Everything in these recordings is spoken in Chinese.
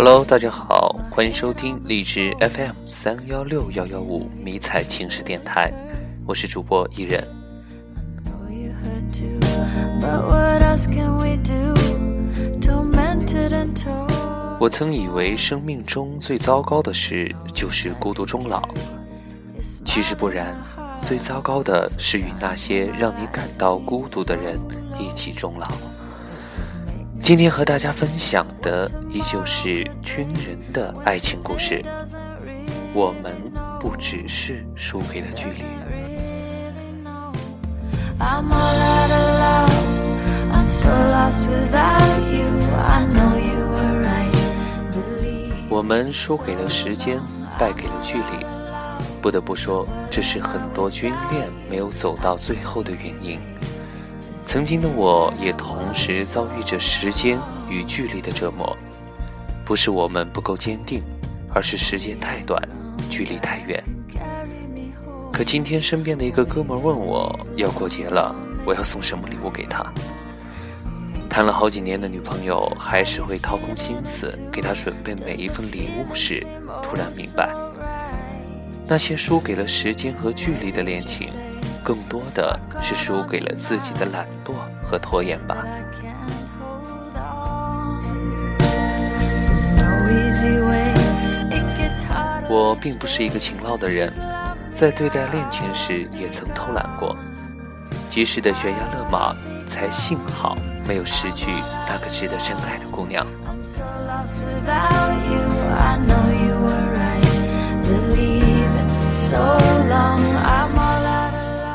Hello，大家好，欢迎收听荔枝 FM 三幺六幺幺五迷彩情事电台，我是主播伊人。我曾以为生命中最糟糕的事就是孤独终老，其实不然，最糟糕的是与那些让你感到孤独的人一起终老。今天和大家分享的依旧是军人的爱情故事。我们不只是输给了距离。我们输给了时间，败给了距离。不得不说，这是很多军恋没有走到最后的原因。曾经的我也同时遭遇着时间与距离的折磨。不是我们不够坚定，而是时间太短，距离太远。可今天身边的一个哥们问我要过节了，我要送什么礼物给他？谈了好几年的女朋友，还是会掏空心思给她准备每一份礼物时，突然明白，那些输给了时间和距离的恋情，更多的是输给了自己的懒惰和拖延吧。我并不是一个勤劳的人，在对待恋情时也曾偷懒过，及时的悬崖勒马，才幸好。没有失去那个值得真爱的姑娘。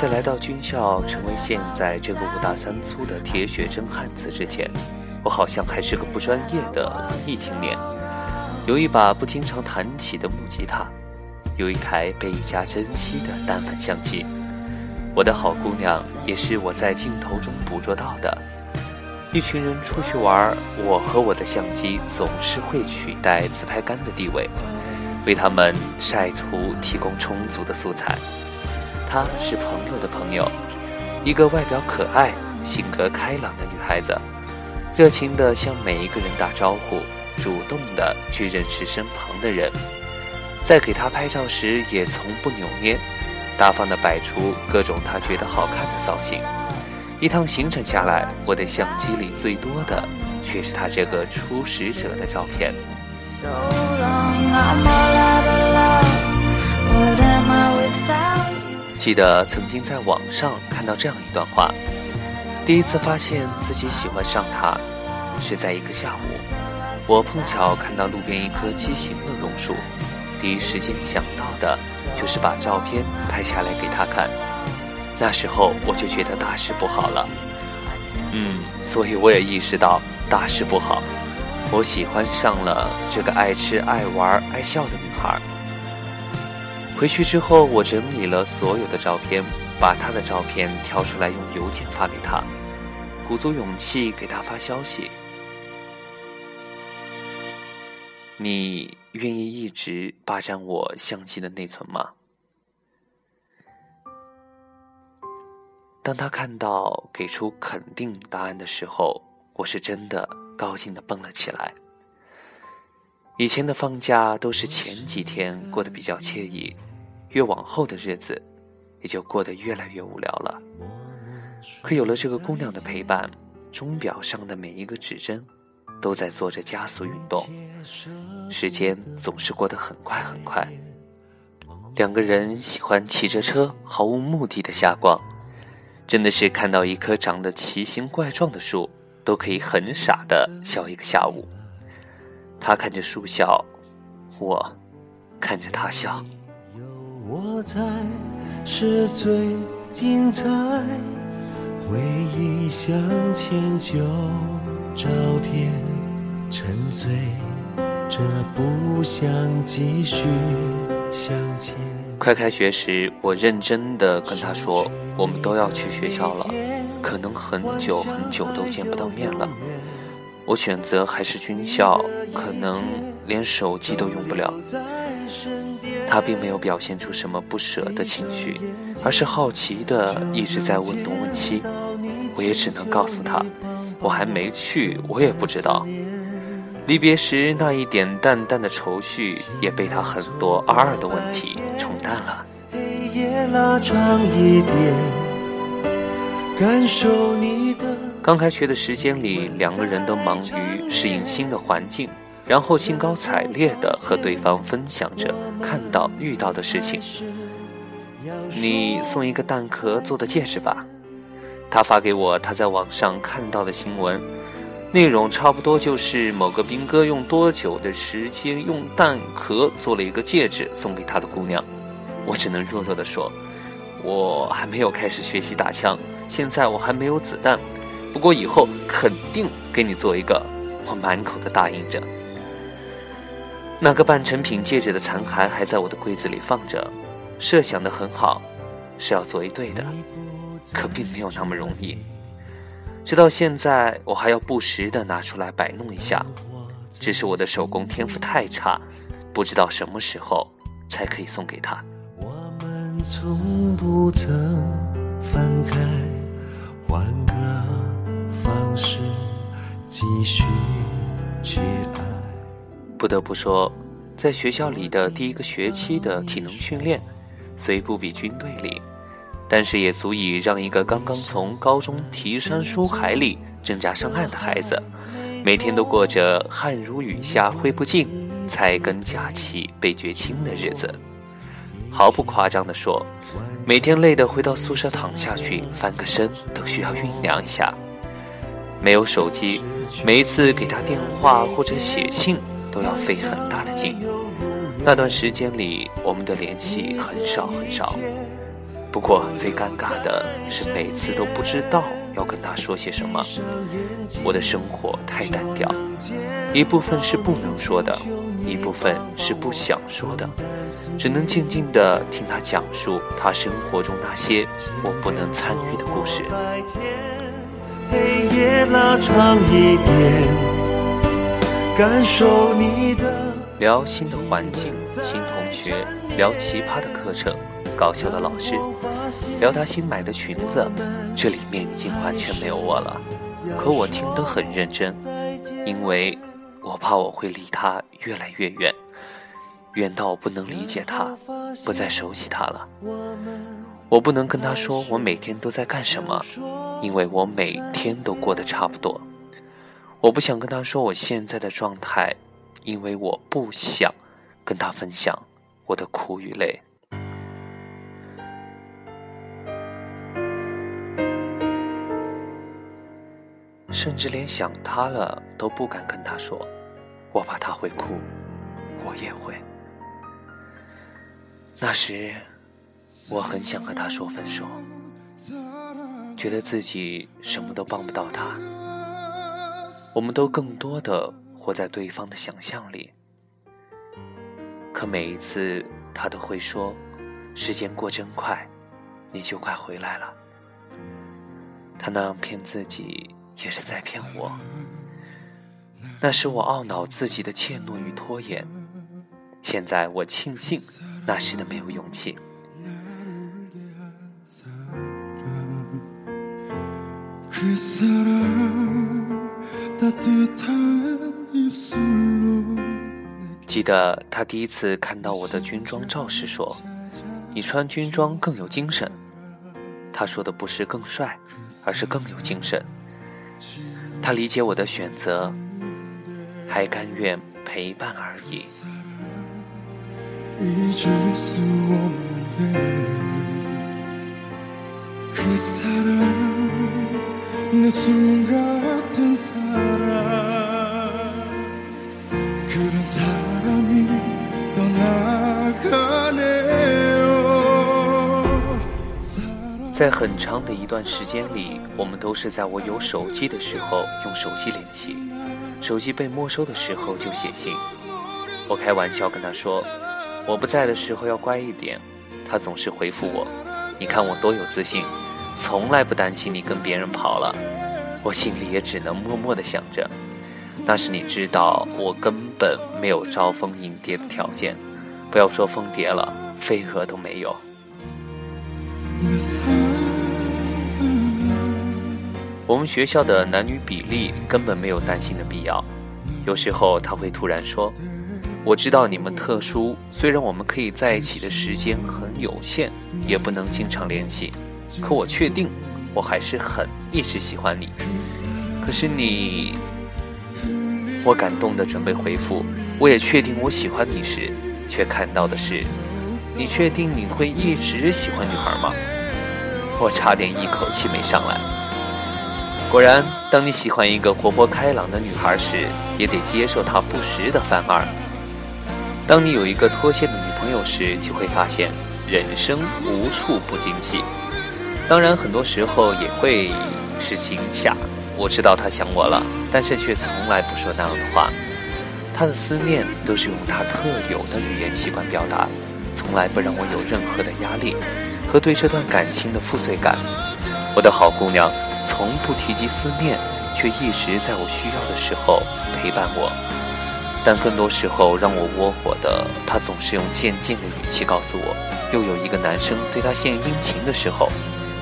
在来到军校，成为现在这个五大三粗的铁血真汉子之前，我好像还是个不专业的文艺青年。有一把不经常弹起的木吉他，有一台被一家珍惜的单反相机。我的好姑娘，也是我在镜头中捕捉到的。一群人出去玩，我和我的相机总是会取代自拍杆的地位，为他们晒图提供充足的素材。她是朋友的朋友，一个外表可爱、性格开朗的女孩子，热情地向每一个人打招呼，主动地去认识身旁的人。在给她拍照时，也从不扭捏，大方地摆出各种她觉得好看的造型。一趟行程下来，我的相机里最多的却是她这个初识者的照片。记得曾经在网上看到这样一段话：第一次发现自己喜欢上他，是在一个下午，我碰巧看到路边一棵畸形的榕树，第一时间想到的就是把照片拍下来给他看。那时候我就觉得大事不好了，嗯，所以我也意识到大事不好，我喜欢上了这个爱吃、爱玩、爱笑的女孩。回去之后，我整理了所有的照片，把她的照片挑出来用邮件发给她，鼓足勇气给她发消息：“你愿意一直霸占我相机的内存吗？”当他看到给出肯定答案的时候，我是真的高兴的蹦了起来。以前的放假都是前几天过得比较惬意，越往后的日子也就过得越来越无聊了。可有了这个姑娘的陪伴，钟表上的每一个指针都在做着加速运动，时间总是过得很快很快。两个人喜欢骑着车，毫无目的的瞎逛。真的是看到一棵长得奇形怪状的树，都可以很傻的笑一个下午。他看着树笑，我看着他笑。我才是最精彩，回忆向前就朝天沉醉，这不想继续向前。快开学时，我认真的跟他说：“我们都要去学校了，可能很久很久都见不到面了。我选择还是军校，可能连手机都用不了。”他并没有表现出什么不舍的情绪，而是好奇的一直在问东问西。我也只能告诉他：“我还没去，我也不知道。”离别时那一点淡淡的愁绪，也被他很多二二的问题冲淡了。刚开学的时间里，两个人都忙于适应新的环境，然后兴高采烈地和对方分享着看到遇到的事情。你送一个蛋壳做的戒指吧。他发给我他在网上看到的新闻，内容差不多就是某个兵哥用多久的时间用蛋壳做了一个戒指送给他的姑娘。我只能弱弱地说，我还没有开始学习打枪，现在我还没有子弹，不过以后肯定给你做一个。我满口的答应着。那个半成品戒指的残骸还在我的柜子里放着。设想的很好，是要做一对的，可并没有那么容易。直到现在，我还要不时的拿出来摆弄一下。只是我的手工天赋太差，不知道什么时候才可以送给他。我们从不曾分开，换个方式继续去爱。不得不说，在学校里的第一个学期的体能训练。虽不比军队里，但是也足以让一个刚刚从高中提山书海里挣扎上岸的孩子，每天都过着汗如雨下挥不尽，菜根夹起被绝清的日子。毫不夸张地说，每天累得回到宿舍躺下去翻个身都需要酝酿一下。没有手机，每一次给他电话或者写信都要费很大的劲。那段时间里，我们的联系很少很少。不过最尴尬的是，每次都不知道要跟他说些什么。我的生活太单调，一部分是不能说的，一部分是不想说的，只能静静的听他讲述他生活中那些我不能参与的故事。黑夜拉长一点，感受你的。聊新的环境、新同学，聊奇葩的课程、搞笑的老师，聊他新买的裙子，这里面已经完全没有我了。可我听得很认真，因为我怕我会离他越来越远，远到我不能理解他，不再熟悉他了。我不能跟他说我每天都在干什么，因为我每天都过得差不多。我不想跟他说我现在的状态。因为我不想跟他分享我的苦与累，甚至连想他了都不敢跟他说，我怕他会哭，我也会。那时，我很想和他说分手，觉得自己什么都帮不到他，我们都更多的。活在对方的想象里，可每一次他都会说：“时间过真快，你就快回来了。”他那样骗自己，也是在骗我。那是我懊恼自己的怯懦与拖延。现在我庆幸那时的没有勇气。记得他第一次看到我的军装照时说：“你穿军装更有精神。”他说的不是更帅，而是更有精神。他理解我的选择，还甘愿陪伴而已。在很长的一段时间里，我们都是在我有手机的时候用手机联系，手机被没收的时候就写信。我开玩笑跟他说，我不在的时候要乖一点。他总是回复我：“你看我多有自信，从来不担心你跟别人跑了。”我心里也只能默默的想着，那是你知道我根本没有招蜂引蝶的条件，不要说蜂蝶了，飞蛾都没有。我们学校的男女比例根本没有担心的必要，有时候他会突然说：“我知道你们特殊，虽然我们可以在一起的时间很有限，也不能经常联系，可我确定，我还是很一直喜欢你。可是你……”我感动的准备回复，我也确定我喜欢你时，却看到的是：“你确定你会一直喜欢女孩吗？”我差点一口气没上来。果然，当你喜欢一个活泼开朗的女孩时，也得接受她不时的犯二。当你有一个脱线的女朋友时，就会发现人生无处不惊喜。当然，很多时候也会是惊吓。我知道她想我了，但是却从来不说那样的话。她的思念都是用她特有的语言习惯表达，从来不让我有任何的压力和对这段感情的负罪感。我的好姑娘。从不提及思念，却一直在我需要的时候陪伴我。但更多时候让我窝火的，他总是用渐渐的语气告诉我，又有一个男生对他献殷勤的时候，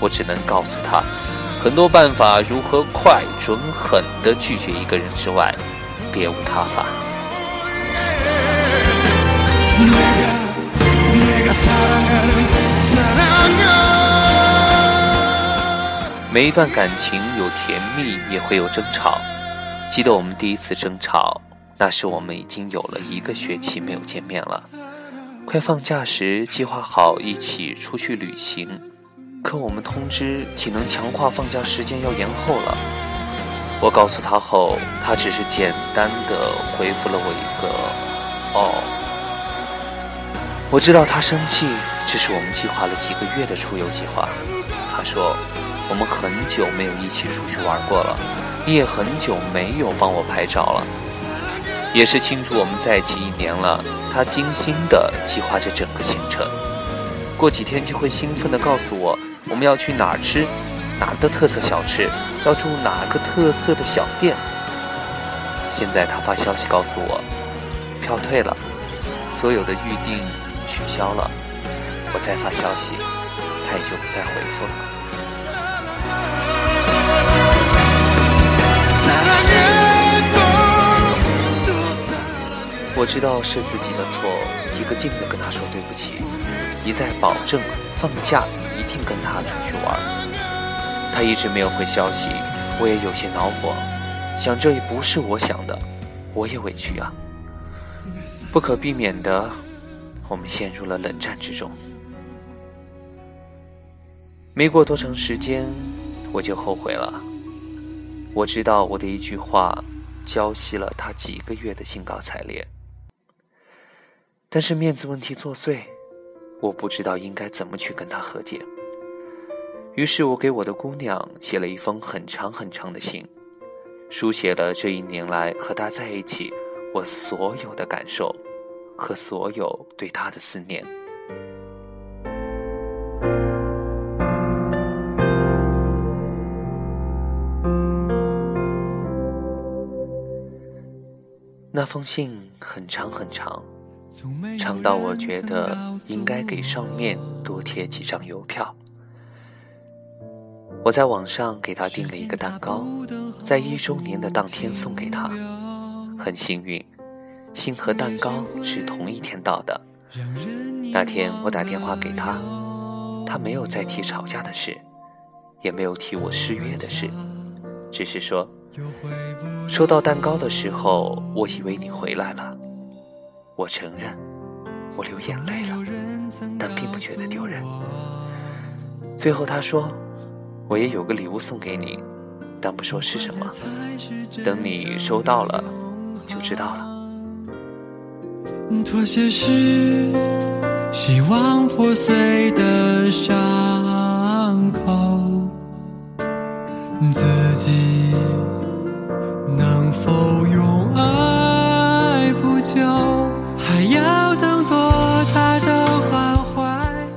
我只能告诉他，很多办法如何快、准、狠地拒绝一个人之外，别无他法。每一段感情有甜蜜，也会有争吵。记得我们第一次争吵，那时我们已经有了一个学期没有见面了。快放假时，计划好一起出去旅行，可我们通知体能强化放假时间要延后了。我告诉他后，他只是简单的回复了我一个“哦”。我知道他生气，这是我们计划了几个月的出游计划。他说。我们很久没有一起出去玩过了，你也很久没有帮我拍照了。也是庆祝我们在一起一年了，他精心的计划着整个行程，过几天就会兴奋的告诉我我们要去哪吃，哪的特色小吃，要住哪个特色的小店。现在他发消息告诉我，票退了，所有的预定取消了。我再发消息，他也就不再回复了。我知道是自己的错，一个劲的跟他说对不起，一再保证放假一定跟他出去玩。他一直没有回消息，我也有些恼火，想这也不是我想的，我也委屈啊。不可避免的，我们陷入了冷战之中。没过多长时间，我就后悔了。我知道我的一句话，浇熄了他几个月的兴高采烈。但是面子问题作祟，我不知道应该怎么去跟他和解。于是我给我的姑娘写了一封很长很长的信，书写了这一年来和他在一起我所有的感受和所有对他的思念。那封信很长很长，长到我觉得应该给上面多贴几张邮票。我在网上给他订了一个蛋糕，在一周年的当天送给他。很幸运，信和蛋糕是同一天到的。那天我打电话给他，他没有再提吵架的事，也没有提我失约的事，只是说。收到蛋糕的时候，我以为你回来了。我承认，我流眼泪了，但并不觉得丢人。最后他说，我也有个礼物送给你，但不说是什么，等你收到了就知道了。妥协是希望破碎的伤口，自己。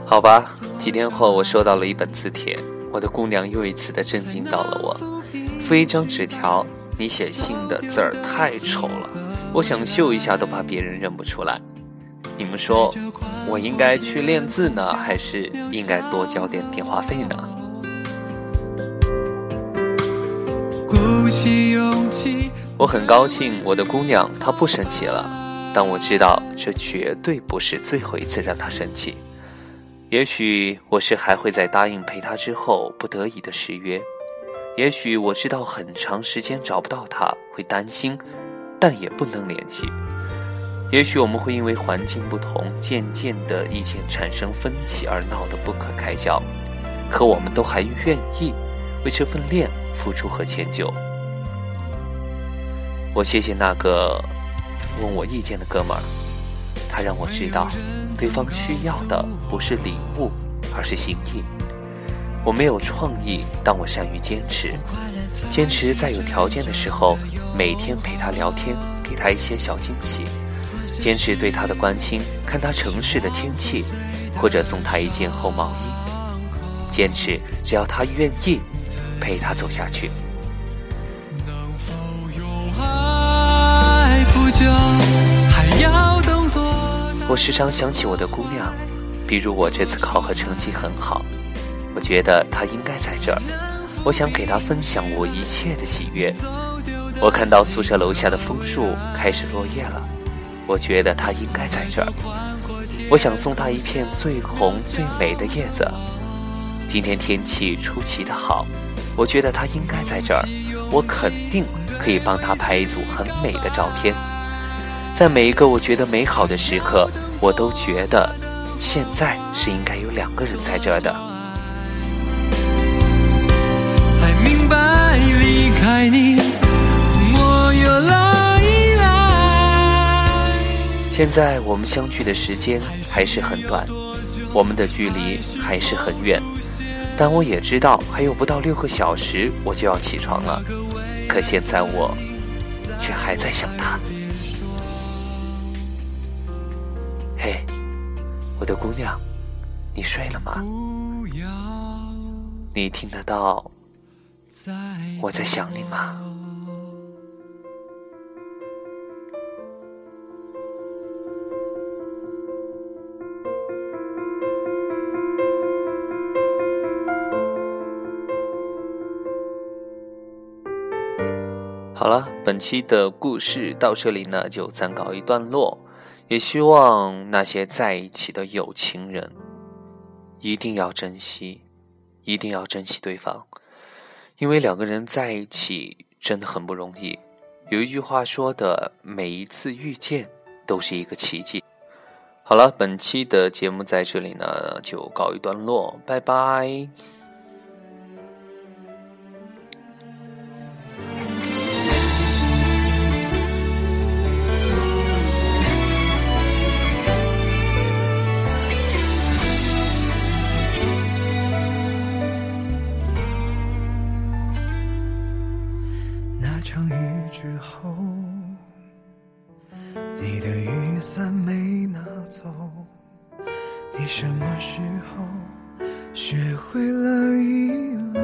好吧，几天后我收到了一本字帖，我的姑娘又一次的震惊到了我。附一张纸条，你写信的字儿太丑了，我想秀一下都怕别人认不出来。你们说，我应该去练字呢，还是应该多交点电话费呢？鼓起勇气我很高兴我的姑娘她不生气了，但我知道这绝对不是最后一次让她生气。也许我是还会在答应陪她之后不得已的失约，也许我知道很长时间找不到她会担心，但也不能联系。也许我们会因为环境不同，渐渐的意见产生分歧而闹得不可开交，可我们都还愿意为这份恋付出和迁就。我谢谢那个问我意见的哥们儿，他让我知道，对方需要的不是礼物，而是心意。我没有创意，但我善于坚持，坚持在有条件的时候，每天陪他聊天，给他一些小惊喜。坚持对他的关心，看他城市的天气，或者送他一件厚毛衣。坚持，只要他愿意，陪他走下去。我时常想起我的姑娘，比如我这次考核成绩很好，我觉得她应该在这儿。我想给她分享我一切的喜悦。我看到宿舍楼下的枫树开始落叶了。我觉得她应该在这儿。我想送她一片最红最美的叶子。今天天气出奇的好，我觉得她应该在这儿。我肯定可以帮她拍一组很美的照片。在每一个我觉得美好的时刻，我都觉得现在是应该有两个人在这的。才明白离开你，我又来。现在我们相聚的时间还是很短，我们的距离还是很远，但我也知道还有不到六个小时我就要起床了，可现在我却还在想他。的姑娘，你睡了吗？你听得到我在想你吗？好了，本期的故事到这里呢就暂告一段落。也希望那些在一起的有情人一定要珍惜，一定要珍惜对方，因为两个人在一起真的很不容易。有一句话说的，每一次遇见都是一个奇迹。好了，本期的节目在这里呢就告一段落，拜拜。时候，你的雨伞没拿走，你什么时候学会了遗漏？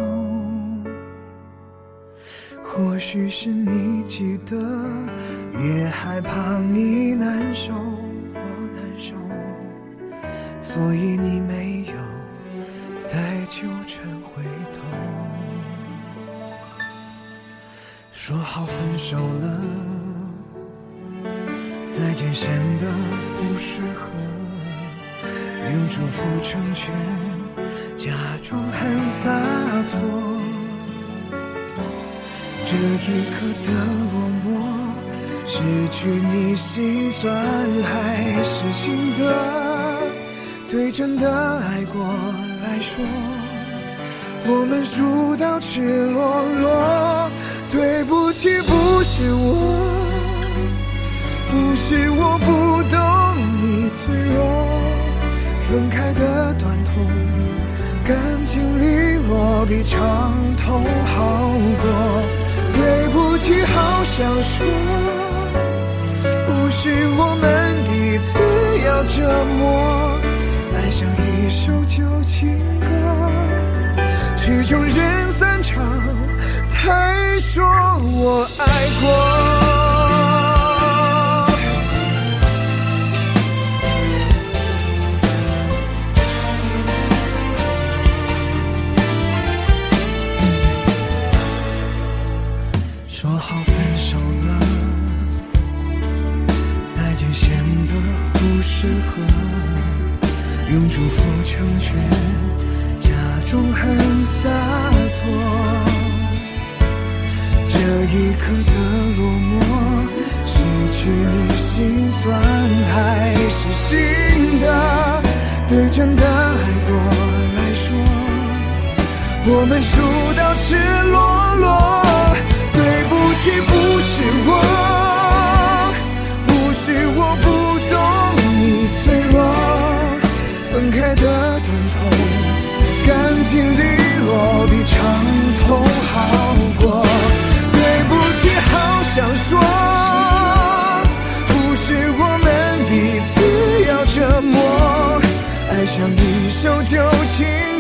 或许是你记得，也害怕你难受，我难受，所以你没显得不适合。用祝福成全，假装很洒脱。这一刻的落寞，失去你心酸还是心得？对真的爱过来说，我们输到赤裸裸。对不起，不是我，不是我不懂你脆弱。分开的短痛，干净利落比长痛好过。对不起，好想说，不是我们彼此要折磨。爱上一首旧情歌，曲终人散场，才说我爱过。刻的落寞，失去你心酸还是心的？对真的爱过来说，我们输到赤裸裸。对不起，不是我，想说，不是我们彼此要折磨，爱上一首旧情。